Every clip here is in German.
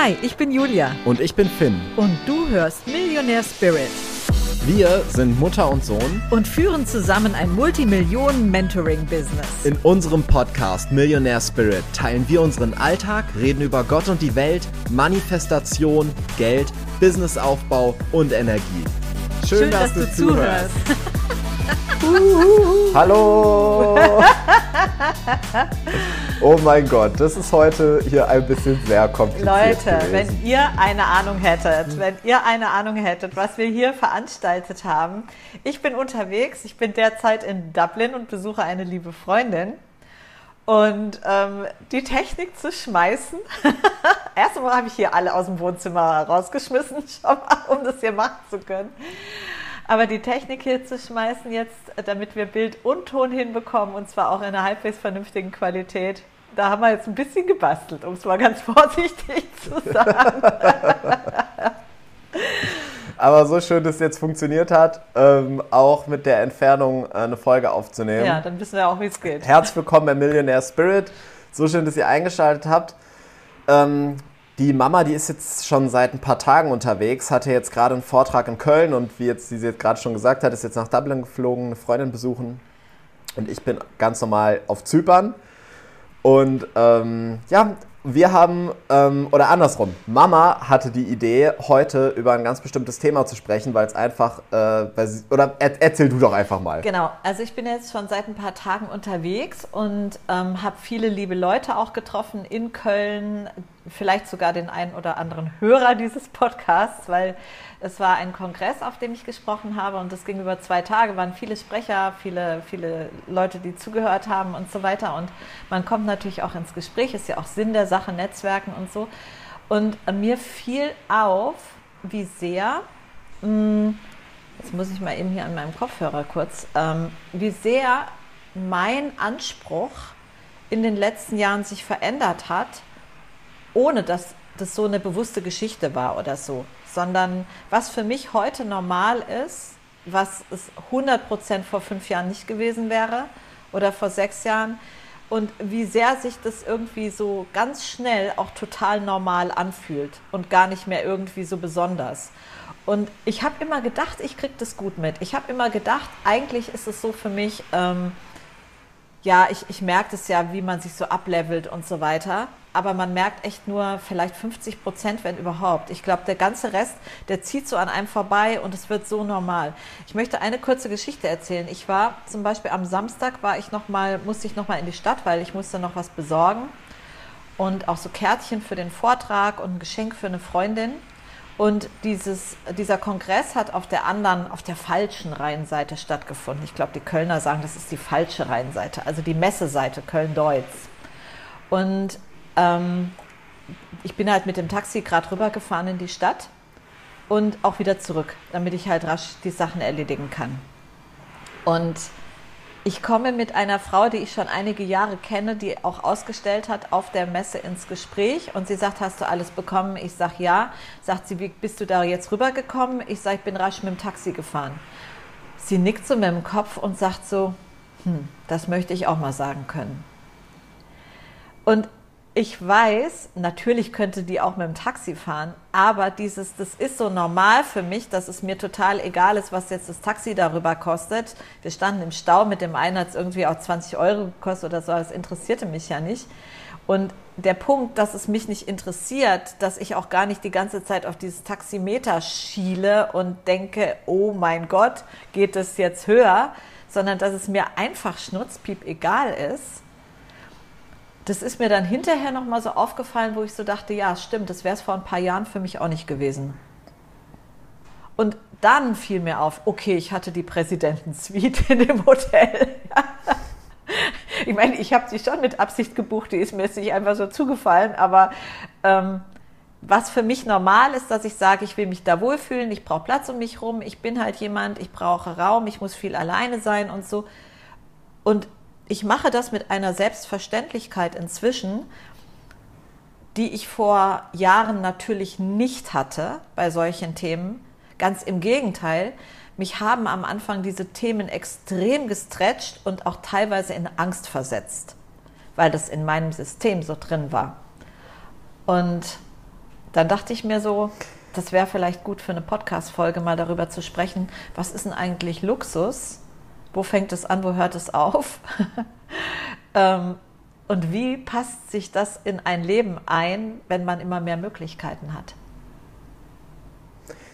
Hi, ich bin Julia. Und ich bin Finn. Und du hörst Millionär Spirit. Wir sind Mutter und Sohn und führen zusammen ein Multimillionen-Mentoring-Business. In unserem Podcast Millionär Spirit teilen wir unseren Alltag, reden über Gott und die Welt, Manifestation, Geld, Businessaufbau und Energie. Schön, Schön dass, dass, du zuhörst. Hallo! Oh mein Gott, das ist heute hier ein bisschen sehr kompliziert. Leute, gewesen. wenn ihr eine Ahnung hättet, wenn ihr eine Ahnung hättet, was wir hier veranstaltet haben. Ich bin unterwegs, ich bin derzeit in Dublin und besuche eine liebe Freundin. Und ähm, die Technik zu schmeißen. Erst einmal habe ich hier alle aus dem Wohnzimmer rausgeschmissen, um das hier machen zu können. Aber die Technik hier zu schmeißen jetzt, damit wir Bild und Ton hinbekommen und zwar auch in einer halbwegs vernünftigen Qualität, da haben wir jetzt ein bisschen gebastelt, um es mal ganz vorsichtig zu sagen. Aber so schön, dass es jetzt funktioniert hat, ähm, auch mit der Entfernung äh, eine Folge aufzunehmen. Ja, dann wissen wir auch, wie es geht. Herzlich willkommen bei Millionaire Spirit. So schön, dass ihr eingeschaltet habt. Ähm, die Mama, die ist jetzt schon seit ein paar Tagen unterwegs, hatte jetzt gerade einen Vortrag in Köln und wie jetzt, sie jetzt gerade schon gesagt hat, ist jetzt nach Dublin geflogen, eine Freundin besuchen. Und ich bin ganz normal auf Zypern. Und ähm, ja, wir haben, ähm, oder andersrum, Mama hatte die Idee, heute über ein ganz bestimmtes Thema zu sprechen, weil es einfach, äh, sie, oder er, erzähl du doch einfach mal. Genau, also ich bin jetzt schon seit ein paar Tagen unterwegs und ähm, habe viele liebe Leute auch getroffen in Köln, vielleicht sogar den einen oder anderen Hörer dieses Podcasts, weil es war ein Kongress, auf dem ich gesprochen habe und das ging über zwei Tage, waren viele Sprecher, viele, viele Leute, die zugehört haben und so weiter. Und man kommt natürlich auch ins Gespräch, ist ja auch Sinn der Sache, Netzwerken und so. Und mir fiel auf, wie sehr, hm, jetzt muss ich mal eben hier an meinem Kopfhörer kurz, ähm, wie sehr mein Anspruch in den letzten Jahren sich verändert hat, ohne dass das so eine bewusste Geschichte war oder so sondern was für mich heute normal ist, was es 100 Prozent vor fünf Jahren nicht gewesen wäre oder vor sechs Jahren und wie sehr sich das irgendwie so ganz schnell auch total normal anfühlt und gar nicht mehr irgendwie so besonders. Und ich habe immer gedacht, ich kriege das gut mit. Ich habe immer gedacht, eigentlich ist es so für mich, ähm, ja, ich, ich merke das ja, wie man sich so ablevelt und so weiter aber man merkt echt nur vielleicht 50 Prozent, wenn überhaupt. Ich glaube, der ganze Rest, der zieht so an einem vorbei und es wird so normal. Ich möchte eine kurze Geschichte erzählen. Ich war zum Beispiel am Samstag, war ich noch mal, musste ich noch mal in die Stadt, weil ich musste noch was besorgen und auch so Kärtchen für den Vortrag und ein Geschenk für eine Freundin. Und dieses, dieser Kongress hat auf der anderen, auf der falschen Rheinseite stattgefunden. Ich glaube, die Kölner sagen, das ist die falsche Rheinseite, also die Messeseite Köln-Deutz. Und ähm, ich bin halt mit dem Taxi gerade rübergefahren in die Stadt und auch wieder zurück, damit ich halt rasch die Sachen erledigen kann. Und ich komme mit einer Frau, die ich schon einige Jahre kenne, die auch ausgestellt hat, auf der Messe ins Gespräch. Und sie sagt, hast du alles bekommen? Ich sage ja. Sagt sie, wie bist du da jetzt rübergekommen? Ich sage, ich bin rasch mit dem Taxi gefahren. Sie nickt so mit dem Kopf und sagt so, hm, das möchte ich auch mal sagen können. Und ich weiß, natürlich könnte die auch mit dem Taxi fahren, aber dieses, das ist so normal für mich, dass es mir total egal ist, was jetzt das Taxi darüber kostet. Wir standen im Stau, mit dem einen hat es irgendwie auch 20 Euro gekostet oder so, das interessierte mich ja nicht. Und der Punkt, dass es mich nicht interessiert, dass ich auch gar nicht die ganze Zeit auf dieses Taximeter schiele und denke, oh mein Gott, geht es jetzt höher, sondern dass es mir einfach schnurzpiep egal ist, das ist mir dann hinterher nochmal so aufgefallen, wo ich so dachte, ja, stimmt, das wäre es vor ein paar Jahren für mich auch nicht gewesen. Und dann fiel mir auf, okay, ich hatte die Präsidentensuite in dem Hotel. ich meine, ich habe sie schon mit Absicht gebucht, die ist mir jetzt nicht einfach so zugefallen, aber ähm, was für mich normal ist, dass ich sage, ich will mich da wohlfühlen, ich brauche Platz um mich rum, ich bin halt jemand, ich brauche Raum, ich muss viel alleine sein und so. Und ich mache das mit einer Selbstverständlichkeit inzwischen, die ich vor Jahren natürlich nicht hatte bei solchen Themen. Ganz im Gegenteil, mich haben am Anfang diese Themen extrem gestretcht und auch teilweise in Angst versetzt, weil das in meinem System so drin war. Und dann dachte ich mir so, das wäre vielleicht gut für eine Podcast-Folge mal darüber zu sprechen, was ist denn eigentlich Luxus? Wo fängt es an, wo hört es auf? ähm, und wie passt sich das in ein Leben ein, wenn man immer mehr Möglichkeiten hat?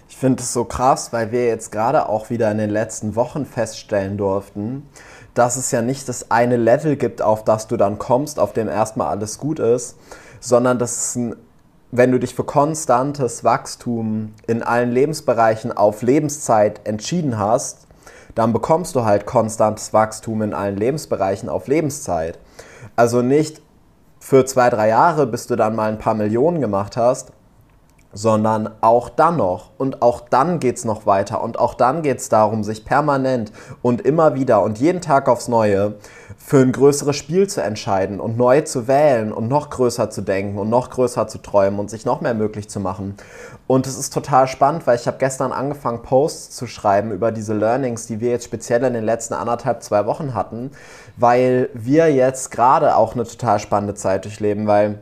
Ich finde es so krass, weil wir jetzt gerade auch wieder in den letzten Wochen feststellen durften, dass es ja nicht das eine Level gibt, auf das du dann kommst, auf dem erstmal alles gut ist, sondern dass ein wenn du dich für konstantes Wachstum in allen Lebensbereichen auf Lebenszeit entschieden hast, dann bekommst du halt konstantes Wachstum in allen Lebensbereichen auf Lebenszeit. Also nicht für zwei, drei Jahre, bis du dann mal ein paar Millionen gemacht hast, sondern auch dann noch. Und auch dann geht es noch weiter. Und auch dann geht es darum, sich permanent und immer wieder und jeden Tag aufs Neue für ein größeres Spiel zu entscheiden und neu zu wählen und noch größer zu denken und noch größer zu träumen und sich noch mehr möglich zu machen. Und es ist total spannend, weil ich habe gestern angefangen, Posts zu schreiben über diese Learnings, die wir jetzt speziell in den letzten anderthalb, zwei Wochen hatten, weil wir jetzt gerade auch eine total spannende Zeit durchleben, weil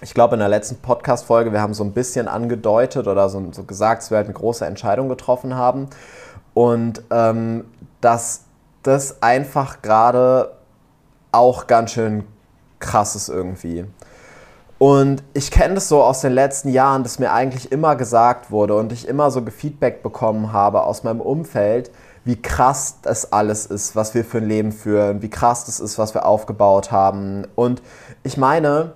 ich glaube, in der letzten Podcast-Folge, wir haben so ein bisschen angedeutet oder so, so, gesagt, dass wir halt eine große Entscheidung getroffen haben. Und ähm, dass das einfach gerade auch ganz schön krass ist irgendwie. Und ich kenne das so aus den letzten Jahren, dass mir eigentlich immer gesagt wurde und ich immer so Feedback bekommen habe aus meinem Umfeld, wie krass das alles ist, was wir für ein Leben führen, wie krass das ist, was wir aufgebaut haben. Und ich meine,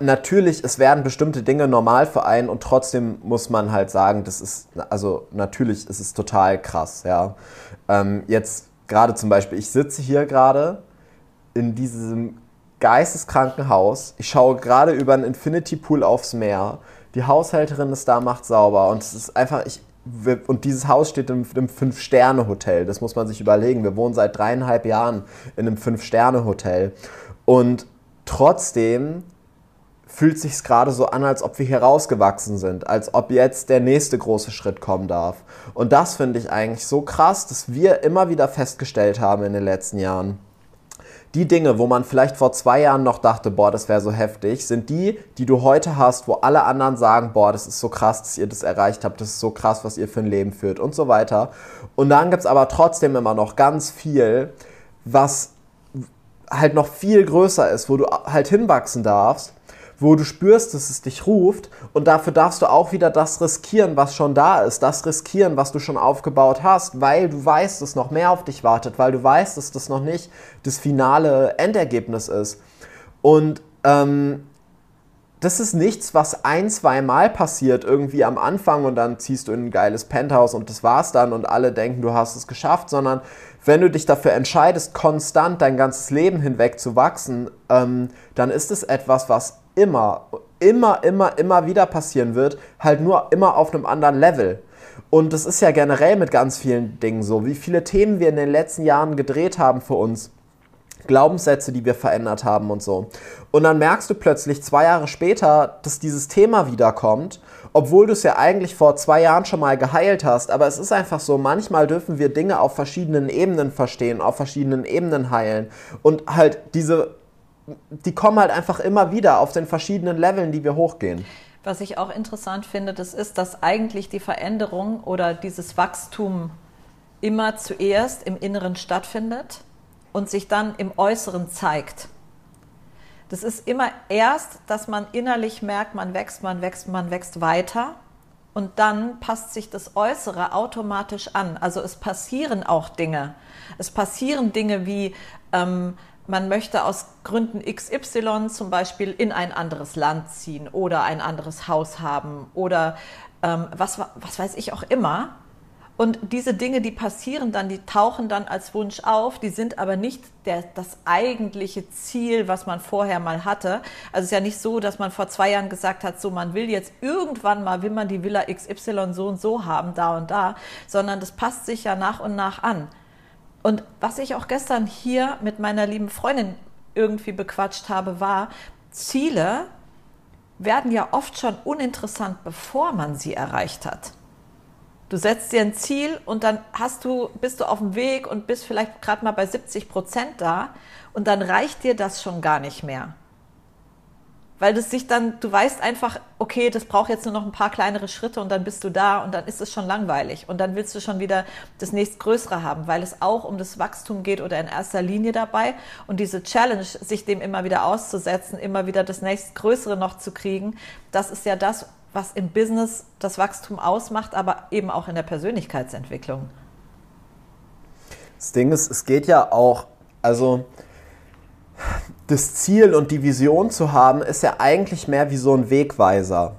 natürlich, es werden bestimmte Dinge normal für einen und trotzdem muss man halt sagen, das ist, also natürlich ist es total krass, ja. Ähm, jetzt gerade zum Beispiel, ich sitze hier gerade in diesem geisteskranken Haus, ich schaue gerade über einen Infinity Pool aufs Meer, die Haushälterin ist da, macht sauber und es ist einfach, ich, und dieses Haus steht in einem Fünf-Sterne-Hotel, das muss man sich überlegen. Wir wohnen seit dreieinhalb Jahren in einem Fünf-Sterne-Hotel und trotzdem fühlt sich gerade so an, als ob wir hier rausgewachsen sind, als ob jetzt der nächste große Schritt kommen darf. Und das finde ich eigentlich so krass, dass wir immer wieder festgestellt haben in den letzten Jahren. Die Dinge, wo man vielleicht vor zwei Jahren noch dachte, boah, das wäre so heftig, sind die, die du heute hast, wo alle anderen sagen, boah, das ist so krass, dass ihr das erreicht habt, das ist so krass, was ihr für ein Leben führt und so weiter. Und dann gibt es aber trotzdem immer noch ganz viel, was halt noch viel größer ist, wo du halt hinwachsen darfst wo du spürst, dass es dich ruft und dafür darfst du auch wieder das riskieren, was schon da ist, das riskieren, was du schon aufgebaut hast, weil du weißt, dass noch mehr auf dich wartet, weil du weißt, dass das noch nicht das finale Endergebnis ist. Und ähm, das ist nichts, was ein, zwei Mal passiert, irgendwie am Anfang und dann ziehst du in ein geiles Penthouse und das war's dann und alle denken, du hast es geschafft, sondern wenn du dich dafür entscheidest, konstant dein ganzes Leben hinweg zu wachsen, ähm, dann ist es etwas, was immer, immer, immer, immer wieder passieren wird, halt nur immer auf einem anderen Level. Und das ist ja generell mit ganz vielen Dingen so, wie viele Themen wir in den letzten Jahren gedreht haben für uns. Glaubenssätze, die wir verändert haben und so. Und dann merkst du plötzlich zwei Jahre später, dass dieses Thema wiederkommt, obwohl du es ja eigentlich vor zwei Jahren schon mal geheilt hast. Aber es ist einfach so, manchmal dürfen wir Dinge auf verschiedenen Ebenen verstehen, auf verschiedenen Ebenen heilen. Und halt diese die kommen halt einfach immer wieder auf den verschiedenen Leveln, die wir hochgehen. Was ich auch interessant finde, das ist, dass eigentlich die Veränderung oder dieses Wachstum immer zuerst im Inneren stattfindet und sich dann im Äußeren zeigt. Das ist immer erst, dass man innerlich merkt, man wächst, man wächst, man wächst weiter und dann passt sich das Äußere automatisch an. Also es passieren auch Dinge. Es passieren Dinge wie ähm, man möchte aus Gründen XY zum Beispiel in ein anderes Land ziehen oder ein anderes Haus haben oder ähm, was, was weiß ich auch immer. Und diese Dinge, die passieren dann, die tauchen dann als Wunsch auf, die sind aber nicht der, das eigentliche Ziel, was man vorher mal hatte. Also es ist ja nicht so, dass man vor zwei Jahren gesagt hat, so man will jetzt irgendwann mal, will man die Villa XY so und so haben, da und da, sondern das passt sich ja nach und nach an. Und was ich auch gestern hier mit meiner lieben Freundin irgendwie bequatscht habe, war, Ziele werden ja oft schon uninteressant, bevor man sie erreicht hat. Du setzt dir ein Ziel und dann hast du, bist du auf dem Weg und bist vielleicht gerade mal bei 70 Prozent da und dann reicht dir das schon gar nicht mehr. Weil das sich dann, du weißt einfach, okay, das braucht jetzt nur noch ein paar kleinere Schritte und dann bist du da und dann ist es schon langweilig und dann willst du schon wieder das nächstgrößere haben, weil es auch um das Wachstum geht oder in erster Linie dabei und diese Challenge, sich dem immer wieder auszusetzen, immer wieder das nächstgrößere noch zu kriegen, das ist ja das, was im Business das Wachstum ausmacht, aber eben auch in der Persönlichkeitsentwicklung. Das Ding ist, es geht ja auch, also das Ziel und die Vision zu haben, ist ja eigentlich mehr wie so ein Wegweiser.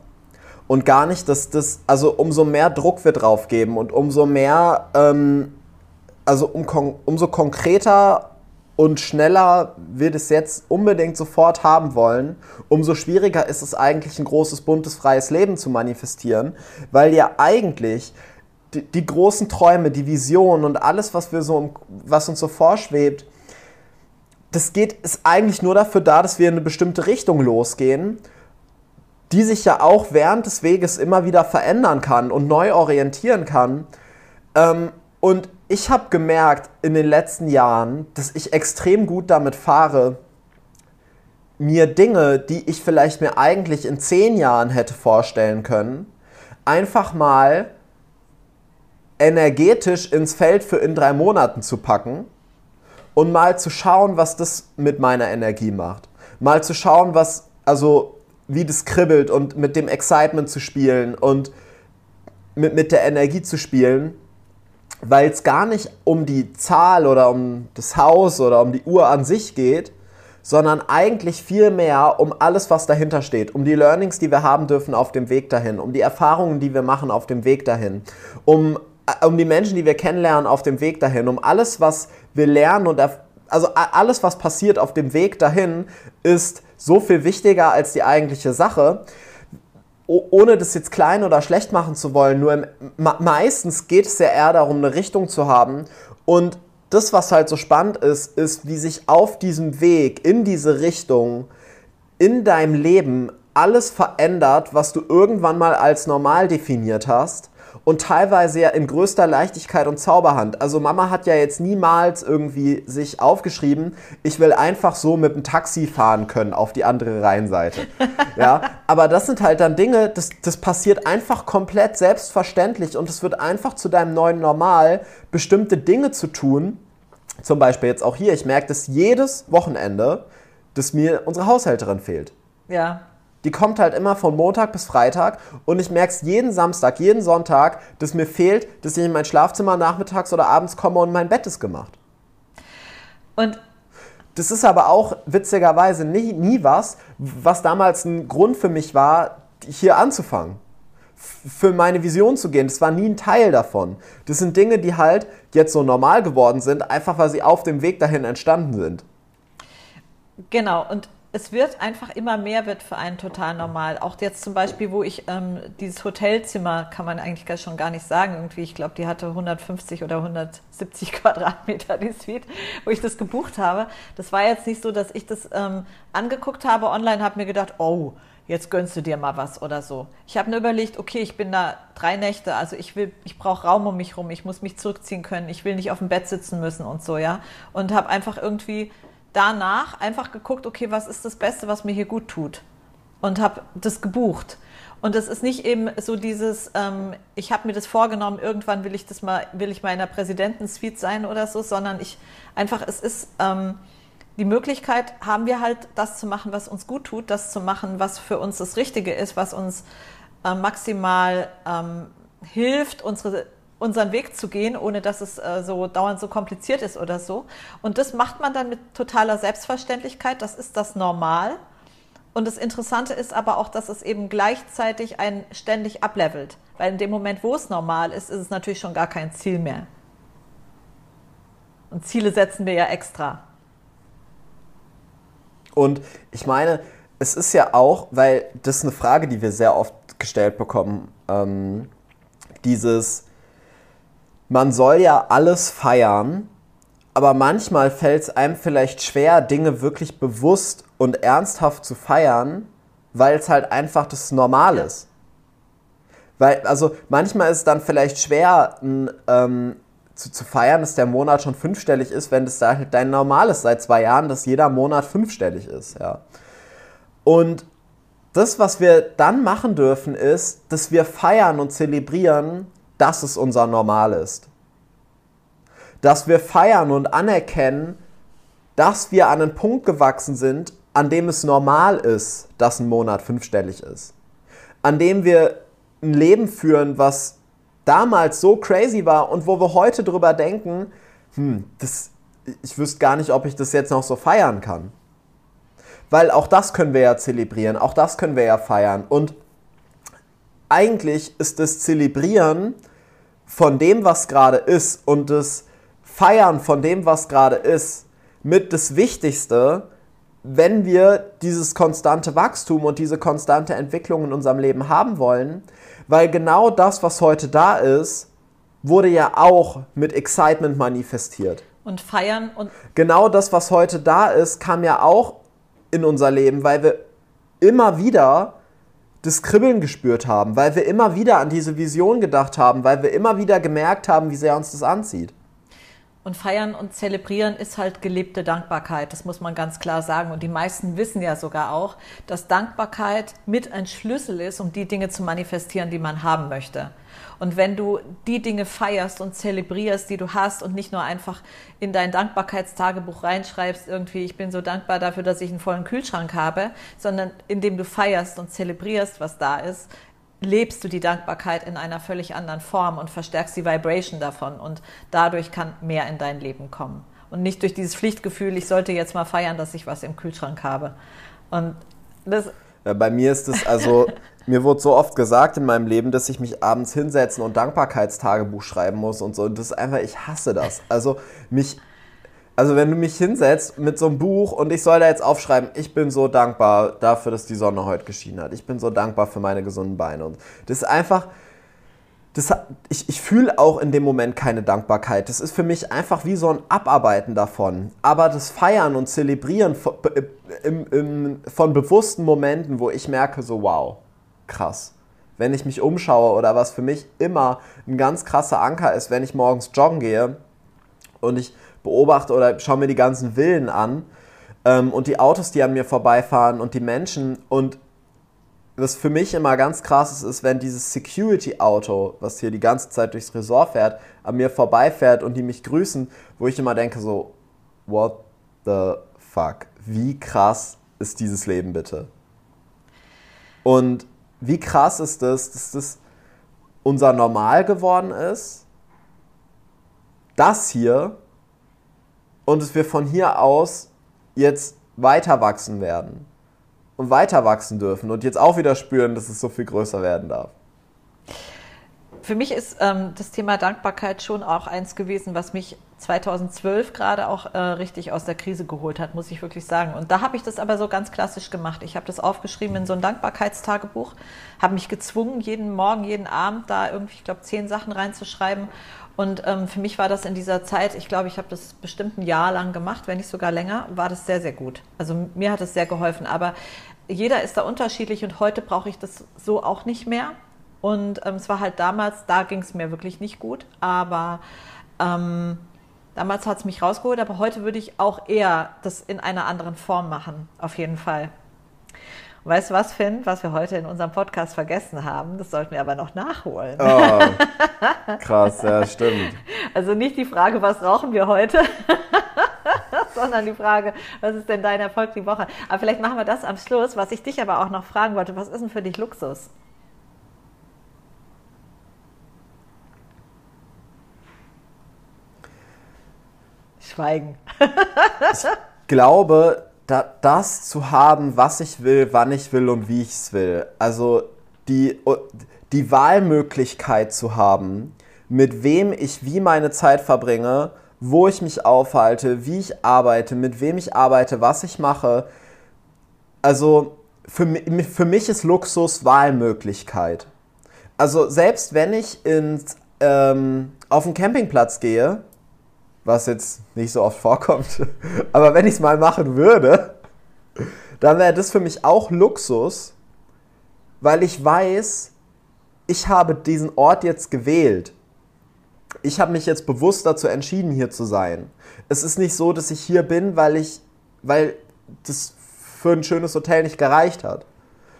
Und gar nicht, dass das, also umso mehr Druck wir drauf geben und umso mehr, ähm, also um, umso konkreter und schneller wir das jetzt unbedingt sofort haben wollen, umso schwieriger ist es eigentlich, ein großes, buntes, freies Leben zu manifestieren, weil ja eigentlich die, die großen Träume, die Visionen und alles, was, wir so, was uns so vorschwebt, das geht, ist eigentlich nur dafür da, dass wir in eine bestimmte Richtung losgehen, die sich ja auch während des Weges immer wieder verändern kann und neu orientieren kann. Ähm, und ich habe gemerkt in den letzten Jahren, dass ich extrem gut damit fahre, mir Dinge, die ich vielleicht mir eigentlich in zehn Jahren hätte vorstellen können, einfach mal energetisch ins Feld für in drei Monaten zu packen und mal zu schauen, was das mit meiner Energie macht. Mal zu schauen, was, also wie das kribbelt und mit dem Excitement zu spielen und mit, mit der Energie zu spielen, weil es gar nicht um die Zahl oder um das Haus oder um die Uhr an sich geht, sondern eigentlich viel mehr um alles, was dahinter steht, um die Learnings, die wir haben dürfen auf dem Weg dahin, um die Erfahrungen, die wir machen auf dem Weg dahin, um um die Menschen, die wir kennenlernen auf dem Weg dahin, um alles, was wir lernen und also alles, was passiert auf dem Weg dahin, ist so viel wichtiger als die eigentliche Sache. Ohne das jetzt klein oder schlecht machen zu wollen, nur im, meistens geht es ja eher darum, eine Richtung zu haben. Und das, was halt so spannend ist, ist, wie sich auf diesem Weg in diese Richtung in deinem Leben alles verändert, was du irgendwann mal als normal definiert hast und teilweise ja in größter Leichtigkeit und Zauberhand. Also Mama hat ja jetzt niemals irgendwie sich aufgeschrieben, ich will einfach so mit dem Taxi fahren können auf die andere Rheinseite. ja, aber das sind halt dann Dinge, das, das passiert einfach komplett selbstverständlich und es wird einfach zu deinem neuen Normal, bestimmte Dinge zu tun. Zum Beispiel jetzt auch hier, ich merke das jedes Wochenende, dass mir unsere Haushälterin fehlt. Ja. Die kommt halt immer von Montag bis Freitag und ich merke es jeden Samstag, jeden Sonntag, dass mir fehlt, dass ich in mein Schlafzimmer nachmittags oder abends komme und mein Bett ist gemacht. Und das ist aber auch witzigerweise nie, nie was, was damals ein Grund für mich war, hier anzufangen. Für meine Vision zu gehen. Das war nie ein Teil davon. Das sind Dinge, die halt jetzt so normal geworden sind, einfach weil sie auf dem Weg dahin entstanden sind. Genau, und es wird einfach immer mehr wird für einen total normal. Auch jetzt zum Beispiel, wo ich ähm, dieses Hotelzimmer, kann man eigentlich schon gar nicht sagen, irgendwie, ich glaube, die hatte 150 oder 170 Quadratmeter, die Suite, wo ich das gebucht habe. Das war jetzt nicht so, dass ich das ähm, angeguckt habe online, habe mir gedacht, oh, jetzt gönnst du dir mal was oder so. Ich habe mir überlegt, okay, ich bin da drei Nächte, also ich will, ich brauche Raum um mich rum, ich muss mich zurückziehen können, ich will nicht auf dem Bett sitzen müssen und so, ja. Und habe einfach irgendwie danach einfach geguckt, okay, was ist das Beste, was mir hier gut tut? Und habe das gebucht. Und es ist nicht eben so dieses, ähm, ich habe mir das vorgenommen, irgendwann will ich das mal, will ich mal in der Präsidentensuite sein oder so, sondern ich einfach, es ist ähm, die Möglichkeit, haben wir halt das zu machen, was uns gut tut, das zu machen, was für uns das Richtige ist, was uns äh, maximal ähm, hilft, unsere unseren Weg zu gehen, ohne dass es äh, so dauernd so kompliziert ist oder so. Und das macht man dann mit totaler Selbstverständlichkeit. Das ist das Normal. Und das Interessante ist aber auch, dass es eben gleichzeitig einen ständig ablevelt. Weil in dem Moment, wo es normal ist, ist es natürlich schon gar kein Ziel mehr. Und Ziele setzen wir ja extra. Und ich meine, es ist ja auch, weil das ist eine Frage, die wir sehr oft gestellt bekommen, ähm, dieses, man soll ja alles feiern, aber manchmal fällt es einem vielleicht schwer, Dinge wirklich bewusst und ernsthaft zu feiern, weil es halt einfach das Normal ist. Weil, also manchmal ist es dann vielleicht schwer, ähm, zu, zu, feiern, dass der Monat schon fünfstellig ist, wenn das dein Normal ist seit zwei Jahren, dass jeder Monat fünfstellig ist, ja. Und das, was wir dann machen dürfen, ist, dass wir feiern und zelebrieren, dass es unser Normal ist. Dass wir feiern und anerkennen, dass wir an einen Punkt gewachsen sind, an dem es normal ist, dass ein Monat fünfstellig ist. An dem wir ein Leben führen, was damals so crazy war und wo wir heute drüber denken, hm, das, ich wüsste gar nicht, ob ich das jetzt noch so feiern kann. Weil auch das können wir ja zelebrieren, auch das können wir ja feiern. Und eigentlich ist das Zelebrieren von dem, was gerade ist und das Feiern von dem, was gerade ist, mit das Wichtigste, wenn wir dieses konstante Wachstum und diese konstante Entwicklung in unserem Leben haben wollen, weil genau das, was heute da ist, wurde ja auch mit Excitement manifestiert. Und feiern und. Genau das, was heute da ist, kam ja auch in unser Leben, weil wir immer wieder das Kribbeln gespürt haben, weil wir immer wieder an diese Vision gedacht haben, weil wir immer wieder gemerkt haben, wie sehr uns das anzieht. Und feiern und zelebrieren ist halt gelebte Dankbarkeit, das muss man ganz klar sagen. Und die meisten wissen ja sogar auch, dass Dankbarkeit mit ein Schlüssel ist, um die Dinge zu manifestieren, die man haben möchte. Und wenn du die Dinge feierst und zelebrierst, die du hast und nicht nur einfach in dein Dankbarkeitstagebuch reinschreibst, irgendwie, ich bin so dankbar dafür, dass ich einen vollen Kühlschrank habe, sondern indem du feierst und zelebrierst, was da ist, lebst du die Dankbarkeit in einer völlig anderen Form und verstärkst die Vibration davon und dadurch kann mehr in dein Leben kommen. Und nicht durch dieses Pflichtgefühl, ich sollte jetzt mal feiern, dass ich was im Kühlschrank habe. Und das. Ja, bei mir ist es also, mir wurde so oft gesagt in meinem Leben, dass ich mich abends hinsetzen und Dankbarkeitstagebuch schreiben muss und so. Und das ist einfach, ich hasse das. Also mich also wenn du mich hinsetzt mit so einem Buch und ich soll da jetzt aufschreiben, ich bin so dankbar dafür, dass die Sonne heute geschienen hat. Ich bin so dankbar für meine gesunden Beine. Und das ist einfach, das, ich, ich fühle auch in dem Moment keine Dankbarkeit. Das ist für mich einfach wie so ein Abarbeiten davon. Aber das Feiern und Zelebrieren von, im, im, von bewussten Momenten, wo ich merke, so wow, krass. Wenn ich mich umschaue oder was für mich immer ein ganz krasser Anker ist, wenn ich morgens joggen gehe und ich beobachte oder schaue mir die ganzen Villen an ähm, und die Autos, die an mir vorbeifahren und die Menschen. Und was für mich immer ganz krass ist, ist, wenn dieses Security-Auto, was hier die ganze Zeit durchs Resort fährt, an mir vorbeifährt und die mich grüßen, wo ich immer denke so, what the fuck? Wie krass ist dieses Leben bitte? Und wie krass ist das, dass das unser Normal geworden ist? Das hier und dass wir von hier aus jetzt weiter wachsen werden und weiter wachsen dürfen und jetzt auch wieder spüren, dass es so viel größer werden darf. Für mich ist ähm, das Thema Dankbarkeit schon auch eins gewesen, was mich 2012 gerade auch äh, richtig aus der Krise geholt hat, muss ich wirklich sagen. Und da habe ich das aber so ganz klassisch gemacht. Ich habe das aufgeschrieben in so ein Dankbarkeitstagebuch, habe mich gezwungen, jeden Morgen, jeden Abend da irgendwie, ich glaube, zehn Sachen reinzuschreiben und ähm, für mich war das in dieser Zeit, ich glaube, ich habe das bestimmt ein Jahr lang gemacht, wenn nicht sogar länger, war das sehr, sehr gut. Also mir hat es sehr geholfen. Aber jeder ist da unterschiedlich und heute brauche ich das so auch nicht mehr. Und ähm, es war halt damals, da ging es mir wirklich nicht gut. Aber ähm, damals hat es mich rausgeholt. Aber heute würde ich auch eher das in einer anderen Form machen, auf jeden Fall. Weißt du was, Finn, was wir heute in unserem Podcast vergessen haben? Das sollten wir aber noch nachholen. Oh, krass, ja, stimmt. Also nicht die Frage, was rauchen wir heute, sondern die Frage, was ist denn dein Erfolg die Woche? Aber vielleicht machen wir das am Schluss. Was ich dich aber auch noch fragen wollte, was ist denn für dich Luxus? Schweigen. ich glaube, da, das zu haben, was ich will, wann ich will und wie ich es will. Also die, die Wahlmöglichkeit zu haben, mit wem ich wie meine Zeit verbringe, wo ich mich aufhalte, wie ich arbeite, mit wem ich arbeite, was ich mache. Also für, für mich ist Luxus Wahlmöglichkeit. Also selbst wenn ich ins, ähm, auf den Campingplatz gehe was jetzt nicht so oft vorkommt, aber wenn ich es mal machen würde, dann wäre das für mich auch Luxus, weil ich weiß, ich habe diesen Ort jetzt gewählt. Ich habe mich jetzt bewusst dazu entschieden, hier zu sein. Es ist nicht so, dass ich hier bin, weil ich, weil das für ein schönes Hotel nicht gereicht hat,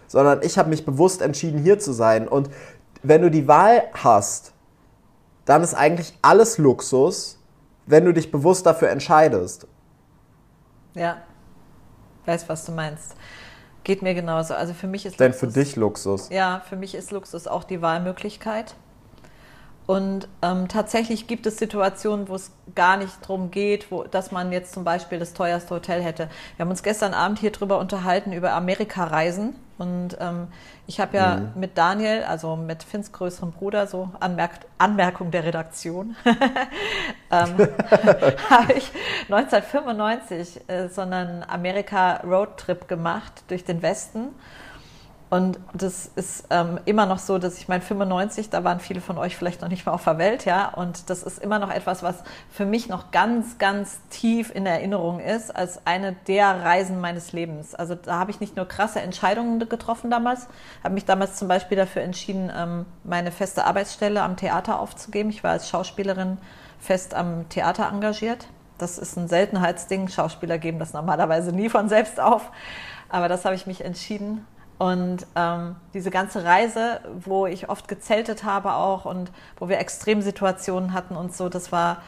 sondern ich habe mich bewusst entschieden, hier zu sein. Und wenn du die Wahl hast, dann ist eigentlich alles Luxus, wenn du dich bewusst dafür entscheidest. Ja, weiß, was du meinst. Geht mir genauso. Also für mich ist Denn Luxus, für dich Luxus. Ja, für mich ist Luxus auch die Wahlmöglichkeit. Und ähm, tatsächlich gibt es Situationen, wo es gar nicht darum geht, wo, dass man jetzt zum Beispiel das teuerste Hotel hätte. Wir haben uns gestern Abend hier drüber unterhalten, über Amerika-Reisen. Und ähm, ich habe ja mhm. mit Daniel, also mit Finns größerem Bruder, so Anmerk Anmerkung der Redaktion, ähm, habe ich 1995 äh, so einen Amerika-Roadtrip gemacht durch den Westen. Und das ist ähm, immer noch so, dass ich meine, 95, da waren viele von euch vielleicht noch nicht mal auf der Welt, ja. Und das ist immer noch etwas, was für mich noch ganz, ganz tief in Erinnerung ist, als eine der Reisen meines Lebens. Also da habe ich nicht nur krasse Entscheidungen getroffen damals, habe mich damals zum Beispiel dafür entschieden, ähm, meine feste Arbeitsstelle am Theater aufzugeben. Ich war als Schauspielerin fest am Theater engagiert. Das ist ein Seltenheitsding. Schauspieler geben das normalerweise nie von selbst auf. Aber das habe ich mich entschieden und ähm, diese ganze Reise, wo ich oft gezeltet habe auch und wo wir Extremsituationen hatten und so, das war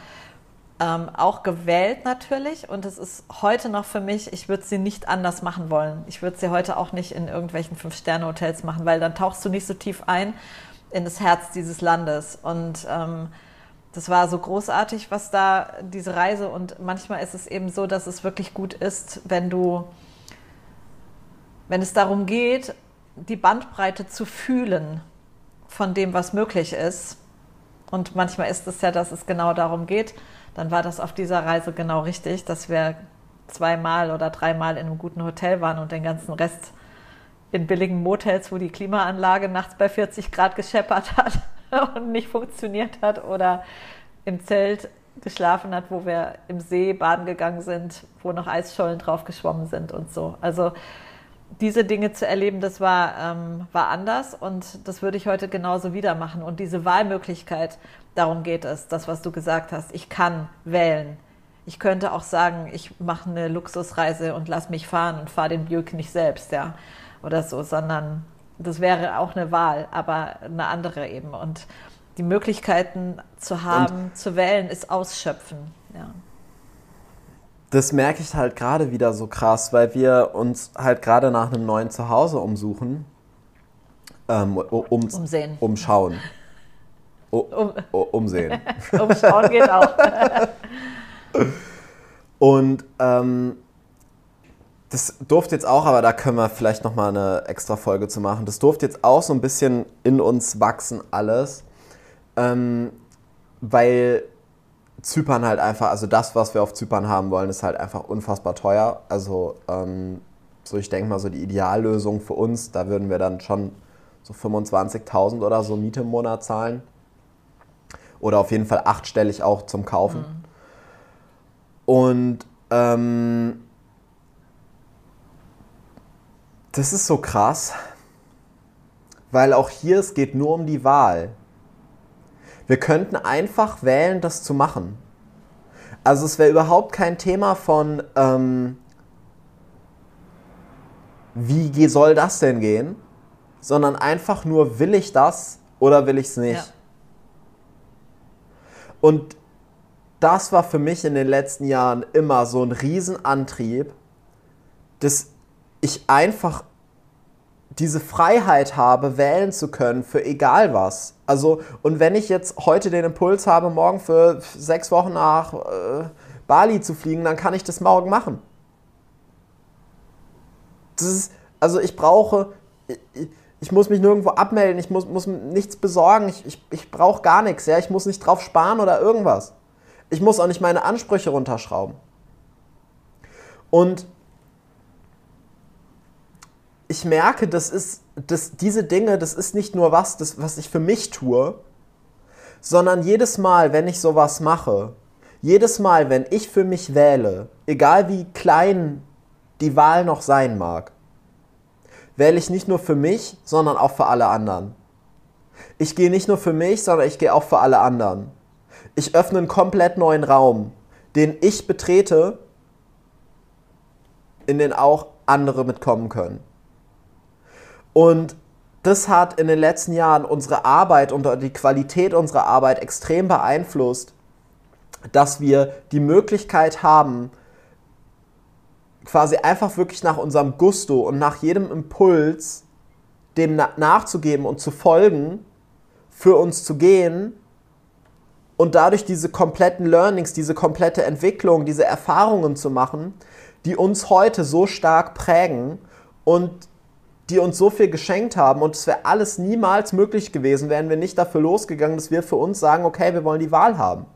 ähm, auch gewählt natürlich. Und es ist heute noch für mich, ich würde sie nicht anders machen wollen. Ich würde sie heute auch nicht in irgendwelchen Fünf-Sterne-Hotels machen, weil dann tauchst du nicht so tief ein in das Herz dieses Landes. Und ähm, das war so großartig, was da diese Reise und manchmal ist es eben so, dass es wirklich gut ist, wenn du wenn es darum geht, die Bandbreite zu fühlen von dem, was möglich ist. Und manchmal ist es ja, dass es genau darum geht. Dann war das auf dieser Reise genau richtig, dass wir zweimal oder dreimal in einem guten Hotel waren und den ganzen Rest in billigen Motels, wo die Klimaanlage nachts bei 40 Grad gescheppert hat und nicht funktioniert hat oder im Zelt geschlafen hat, wo wir im See baden gegangen sind, wo noch Eisschollen drauf geschwommen sind und so. Also diese Dinge zu erleben, das war, ähm, war anders und das würde ich heute genauso wieder machen. Und diese Wahlmöglichkeit, darum geht es, das, was du gesagt hast. Ich kann wählen. Ich könnte auch sagen, ich mache eine Luxusreise und lass mich fahren und fahre den Buick nicht selbst, ja, oder so, sondern das wäre auch eine Wahl, aber eine andere eben. Und die Möglichkeiten zu haben, und zu wählen, ist ausschöpfen, ja das merke ich halt gerade wieder so krass, weil wir uns halt gerade nach einem neuen Zuhause umsuchen. Ähm, um, Umsehen. Umschauen. um, umsehen. Umschauen geht auch. Und ähm, das durfte jetzt auch, aber da können wir vielleicht nochmal eine extra Folge zu machen. Das durfte jetzt auch so ein bisschen in uns wachsen, alles. Ähm, weil Zypern halt einfach, also das, was wir auf Zypern haben wollen, ist halt einfach unfassbar teuer. Also ähm, so ich denke mal so die Ideallösung für uns, da würden wir dann schon so 25.000 oder so Miete im Monat zahlen. Oder auf jeden Fall achtstellig auch zum Kaufen. Mhm. Und ähm, das ist so krass, weil auch hier es geht nur um die Wahl. Wir könnten einfach wählen, das zu machen. Also es wäre überhaupt kein Thema von, ähm, wie soll das denn gehen, sondern einfach nur, will ich das oder will ich es nicht. Ja. Und das war für mich in den letzten Jahren immer so ein Riesenantrieb, dass ich einfach diese Freiheit habe, wählen zu können für egal was. Also, und wenn ich jetzt heute den Impuls habe, morgen für sechs Wochen nach äh, Bali zu fliegen, dann kann ich das morgen machen. Das ist, also ich brauche, ich, ich muss mich nirgendwo abmelden, ich muss, muss nichts besorgen, ich, ich, ich brauche gar nichts, ja, ich muss nicht drauf sparen oder irgendwas. Ich muss auch nicht meine Ansprüche runterschrauben. Und ich merke, das ist, das, diese Dinge, das ist nicht nur was, das, was ich für mich tue, sondern jedes Mal, wenn ich sowas mache, jedes Mal, wenn ich für mich wähle, egal wie klein die Wahl noch sein mag, wähle ich nicht nur für mich, sondern auch für alle anderen. Ich gehe nicht nur für mich, sondern ich gehe auch für alle anderen. Ich öffne einen komplett neuen Raum, den ich betrete, in den auch andere mitkommen können. Und das hat in den letzten Jahren unsere Arbeit und die Qualität unserer Arbeit extrem beeinflusst, dass wir die Möglichkeit haben, quasi einfach wirklich nach unserem Gusto und nach jedem Impuls dem nachzugeben und zu folgen, für uns zu gehen und dadurch diese kompletten Learnings, diese komplette Entwicklung, diese Erfahrungen zu machen, die uns heute so stark prägen und die uns so viel geschenkt haben und es wäre alles niemals möglich gewesen, wären wir nicht dafür losgegangen, dass wir für uns sagen, okay, wir wollen die Wahl haben.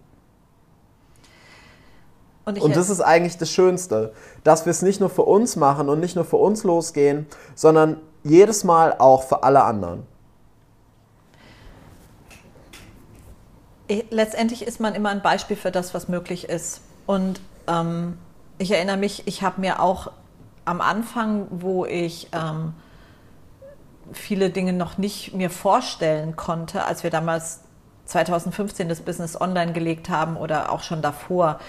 Und, und das ist eigentlich das Schönste, dass wir es nicht nur für uns machen und nicht nur für uns losgehen, sondern jedes Mal auch für alle anderen. Letztendlich ist man immer ein Beispiel für das, was möglich ist. Und ähm, ich erinnere mich, ich habe mir auch am Anfang, wo ich ähm, viele Dinge noch nicht mir vorstellen konnte, als wir damals 2015 das Business online gelegt haben oder auch schon davor,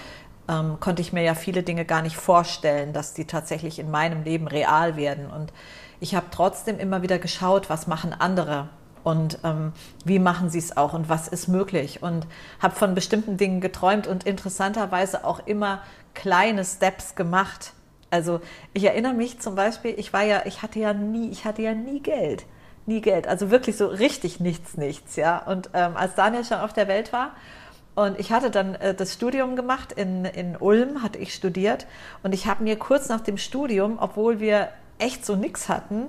ähm, konnte ich mir ja viele Dinge gar nicht vorstellen, dass die tatsächlich in meinem Leben real werden. Und ich habe trotzdem immer wieder geschaut, was machen andere und ähm, wie machen sie es auch und was ist möglich und habe von bestimmten Dingen geträumt und interessanterweise auch immer kleine Steps gemacht. Also ich erinnere mich zum Beispiel, ich war ja, ich hatte ja nie, ich hatte ja nie Geld, nie Geld, also wirklich so richtig nichts, nichts, ja. Und ähm, als Daniel schon auf der Welt war und ich hatte dann äh, das Studium gemacht in, in Ulm, hatte ich studiert. Und ich habe mir kurz nach dem Studium, obwohl wir echt so nichts hatten,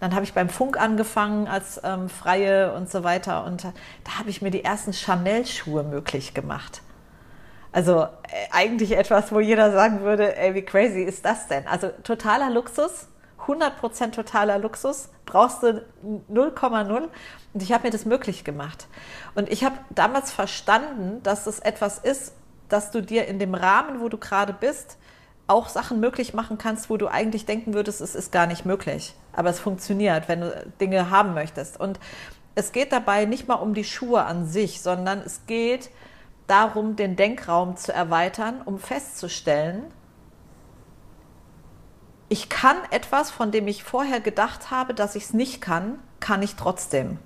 dann habe ich beim Funk angefangen als ähm, Freie und so weiter. Und da habe ich mir die ersten Chanel-Schuhe möglich gemacht. Also äh, eigentlich etwas, wo jeder sagen würde, ey, wie crazy ist das denn? Also totaler Luxus, 100% totaler Luxus, brauchst du 0,0. Und ich habe mir das möglich gemacht. Und ich habe damals verstanden, dass es etwas ist, dass du dir in dem Rahmen, wo du gerade bist, auch Sachen möglich machen kannst, wo du eigentlich denken würdest, es ist gar nicht möglich. Aber es funktioniert, wenn du Dinge haben möchtest. Und es geht dabei nicht mal um die Schuhe an sich, sondern es geht darum, den Denkraum zu erweitern, um festzustellen, ich kann etwas, von dem ich vorher gedacht habe, dass ich es nicht kann, kann ich trotzdem.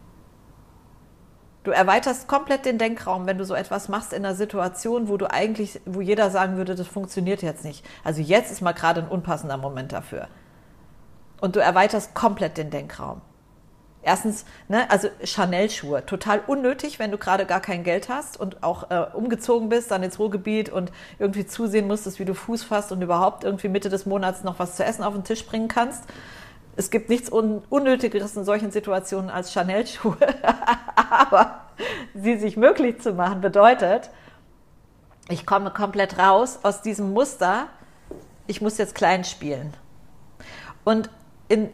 Du erweiterst komplett den Denkraum, wenn du so etwas machst in einer Situation, wo du eigentlich, wo jeder sagen würde, das funktioniert jetzt nicht. Also jetzt ist mal gerade ein unpassender Moment dafür. Und du erweiterst komplett den Denkraum. Erstens, ne, also Chanel-Schuhe, total unnötig, wenn du gerade gar kein Geld hast und auch äh, umgezogen bist, dann ins Ruhrgebiet und irgendwie zusehen musstest, wie du Fuß fasst und überhaupt irgendwie Mitte des Monats noch was zu essen auf den Tisch bringen kannst es gibt nichts Un Unnötigeres in solchen Situationen als Chanel-Schuhe. Aber sie sich möglich zu machen, bedeutet, ich komme komplett raus aus diesem Muster, ich muss jetzt klein spielen. Und in,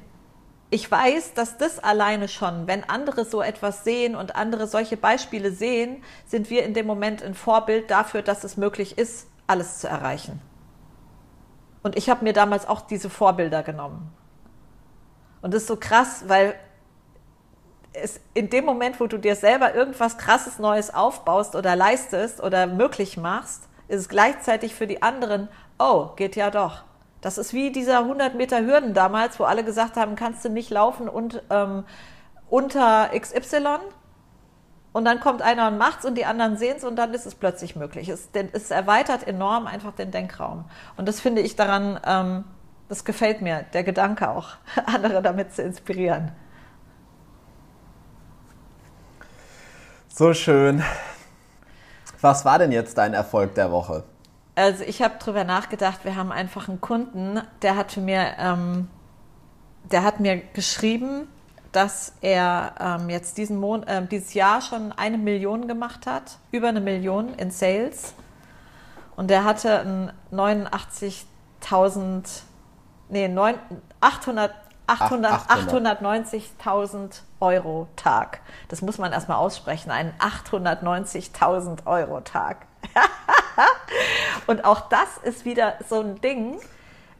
ich weiß, dass das alleine schon, wenn andere so etwas sehen und andere solche Beispiele sehen, sind wir in dem Moment ein Vorbild dafür, dass es möglich ist, alles zu erreichen. Und ich habe mir damals auch diese Vorbilder genommen. Und das ist so krass, weil es in dem Moment, wo du dir selber irgendwas krasses Neues aufbaust oder leistest oder möglich machst, ist es gleichzeitig für die anderen, oh, geht ja doch. Das ist wie dieser 100 Meter Hürden damals, wo alle gesagt haben, kannst du nicht laufen und ähm, unter XY. Und dann kommt einer und macht's und die anderen sehen's und dann ist es plötzlich möglich. Es, es erweitert enorm einfach den Denkraum. Und das finde ich daran ähm, das gefällt mir, der Gedanke auch, andere damit zu inspirieren. So schön. Was war denn jetzt dein Erfolg der Woche? Also ich habe darüber nachgedacht, wir haben einfach einen Kunden, der hat mir, ähm, der hat mir geschrieben, dass er ähm, jetzt diesen Mon äh, dieses Jahr schon eine Million gemacht hat, über eine Million in Sales. Und der hatte 89.000 nee, 800, 800, 890.000 Euro Tag. Das muss man erstmal aussprechen, einen 890.000 Euro Tag. und auch das ist wieder so ein Ding.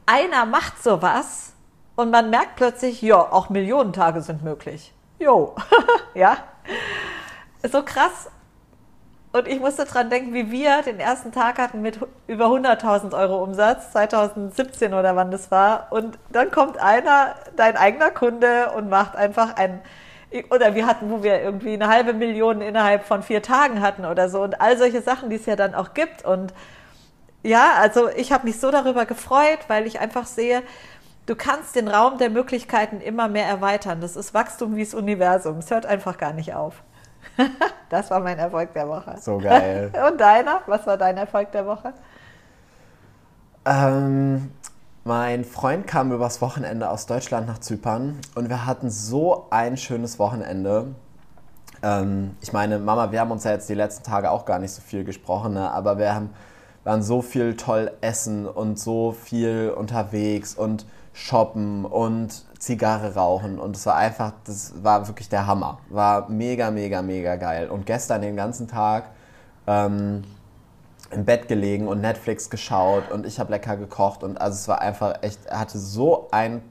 Einer macht sowas und man merkt plötzlich, ja, auch Millionentage sind möglich. Jo, ja. So krass. Und ich musste dran denken, wie wir den ersten Tag hatten mit über 100.000 Euro Umsatz, 2017 oder wann das war. Und dann kommt einer, dein eigener Kunde, und macht einfach ein, oder wir hatten, wo wir irgendwie eine halbe Million innerhalb von vier Tagen hatten oder so. Und all solche Sachen, die es ja dann auch gibt. Und ja, also ich habe mich so darüber gefreut, weil ich einfach sehe, du kannst den Raum der Möglichkeiten immer mehr erweitern. Das ist Wachstum wie das Universum. Es hört einfach gar nicht auf. das war mein Erfolg der Woche. So geil. Und deiner? Was war dein Erfolg der Woche? Ähm, mein Freund kam übers Wochenende aus Deutschland nach Zypern und wir hatten so ein schönes Wochenende. Ähm, ich meine, Mama, wir haben uns ja jetzt die letzten Tage auch gar nicht so viel gesprochen, ne? aber wir haben, waren so viel toll essen und so viel unterwegs und shoppen und Zigarre rauchen und es war einfach, das war wirklich der Hammer. War mega, mega, mega geil. Und gestern den ganzen Tag ähm, im Bett gelegen und Netflix geschaut und ich habe lecker gekocht und also es war einfach echt, er hatte so ein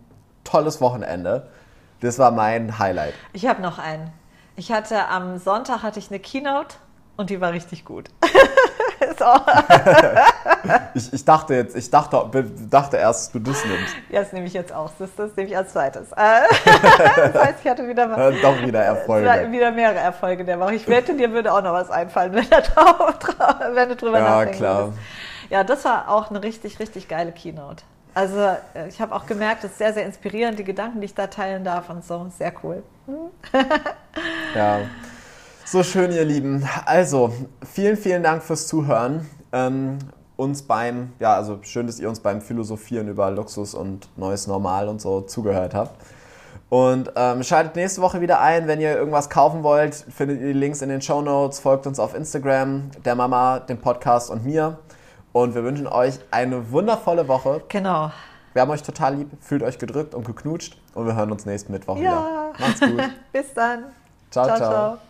tolles Wochenende. Das war mein Highlight. Ich habe noch einen. Ich hatte am Sonntag hatte ich eine Keynote und die war richtig gut. so. ich, ich, dachte jetzt, ich dachte, dachte erst, du das nimmst. Ja, das nehme ich jetzt auch. Das, das nehme ich als zweites. Das heißt, ich hatte wieder mal, Doch wieder Erfolge. Wieder mehrere Erfolge der Woche. Ich wette, dir würde auch noch was einfallen, wenn, drauf, wenn du drüber ja, nachdenkst. Ja, klar. Ja, das war auch eine richtig, richtig geile Keynote. Also äh, ich habe auch gemerkt, es ist sehr, sehr inspirierend, die Gedanken, die ich da teilen darf und so. Sehr cool. ja. So schön, ihr Lieben. Also, vielen, vielen Dank fürs Zuhören. Ähm, uns beim, ja, also schön, dass ihr uns beim Philosophieren über Luxus und neues Normal und so zugehört habt. Und ähm, schaltet nächste Woche wieder ein, wenn ihr irgendwas kaufen wollt. Findet ihr die Links in den Show Notes. Folgt uns auf Instagram, der Mama, dem Podcast und mir. Und wir wünschen euch eine wundervolle Woche. Genau. Wir haben euch total lieb, fühlt euch gedrückt und geknutscht. Und wir hören uns nächsten Mittwoch ja. wieder. Macht's gut. Bis dann. ciao. ciao. ciao. ciao.